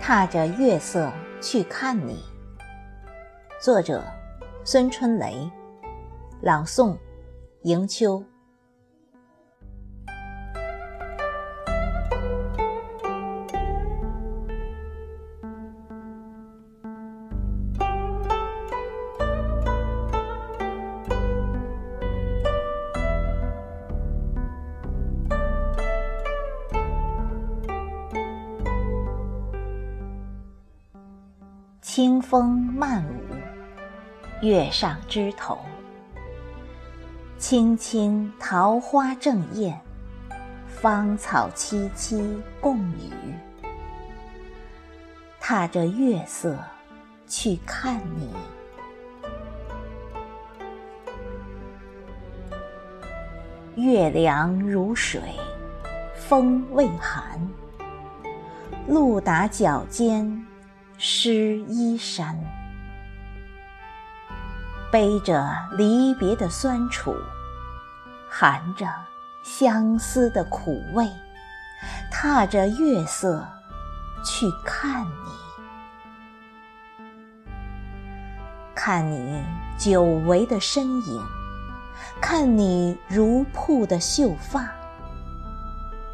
踏着月色去看你。作者：孙春雷，朗诵：迎秋。清风漫舞，月上枝头。青青桃花正艳，芳草萋萋共语。踏着月色去看你，月凉如水，风未寒，路打脚尖。湿衣衫，背着离别的酸楚，含着相思的苦味，踏着月色去看你，看你久违的身影，看你如瀑的秀发，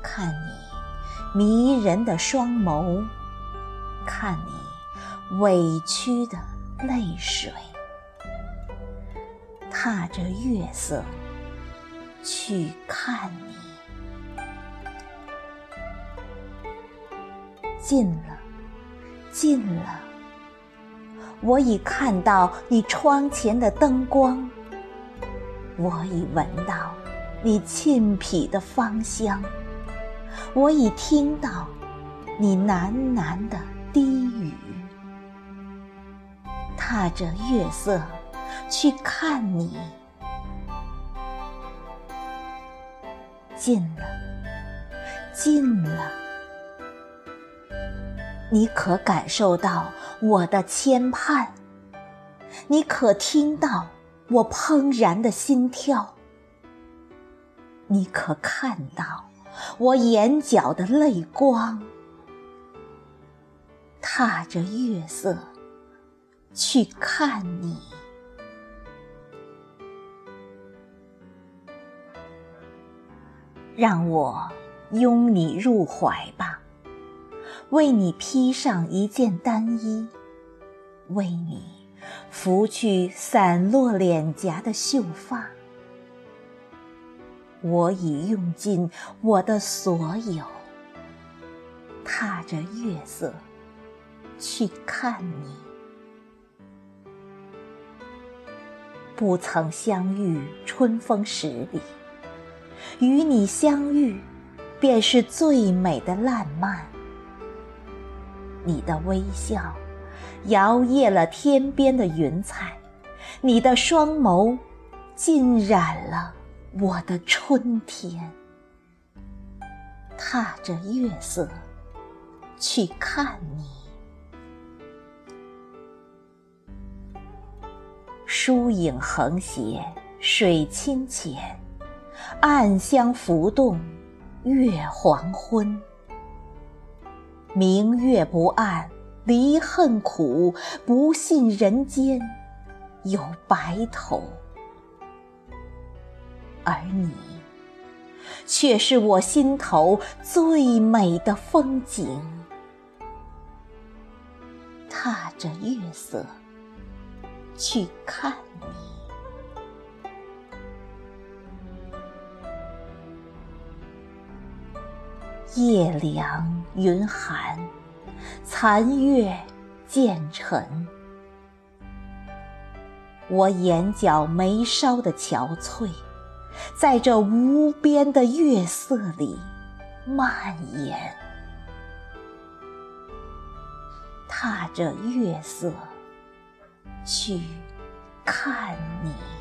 看你迷人的双眸，看你。委屈的泪水，踏着月色去看你。近了，近了，我已看到你窗前的灯光，我已闻到你沁脾的芳香，我已听到你喃喃的低语。踏着月色去看你，近了，近了，你可感受到我的牵绊？你可听到我怦然的心跳？你可看到我眼角的泪光？踏着月色。去看你，让我拥你入怀吧，为你披上一件单衣，为你拂去散落脸颊的秀发。我已用尽我的所有，踏着月色去看你。不曾相遇春风十里，与你相遇，便是最美的烂漫。你的微笑，摇曳了天边的云彩，你的双眸，浸染了我的春天。踏着月色，去看你。疏影横斜，水清浅，暗香浮动，月黄昏。明月不暗，离恨苦，不信人间有白头。而你，却是我心头最美的风景。踏着月色。去看你，夜凉云寒，残月渐沉。我眼角眉梢的憔悴，在这无边的月色里蔓延。踏着月色。去看你。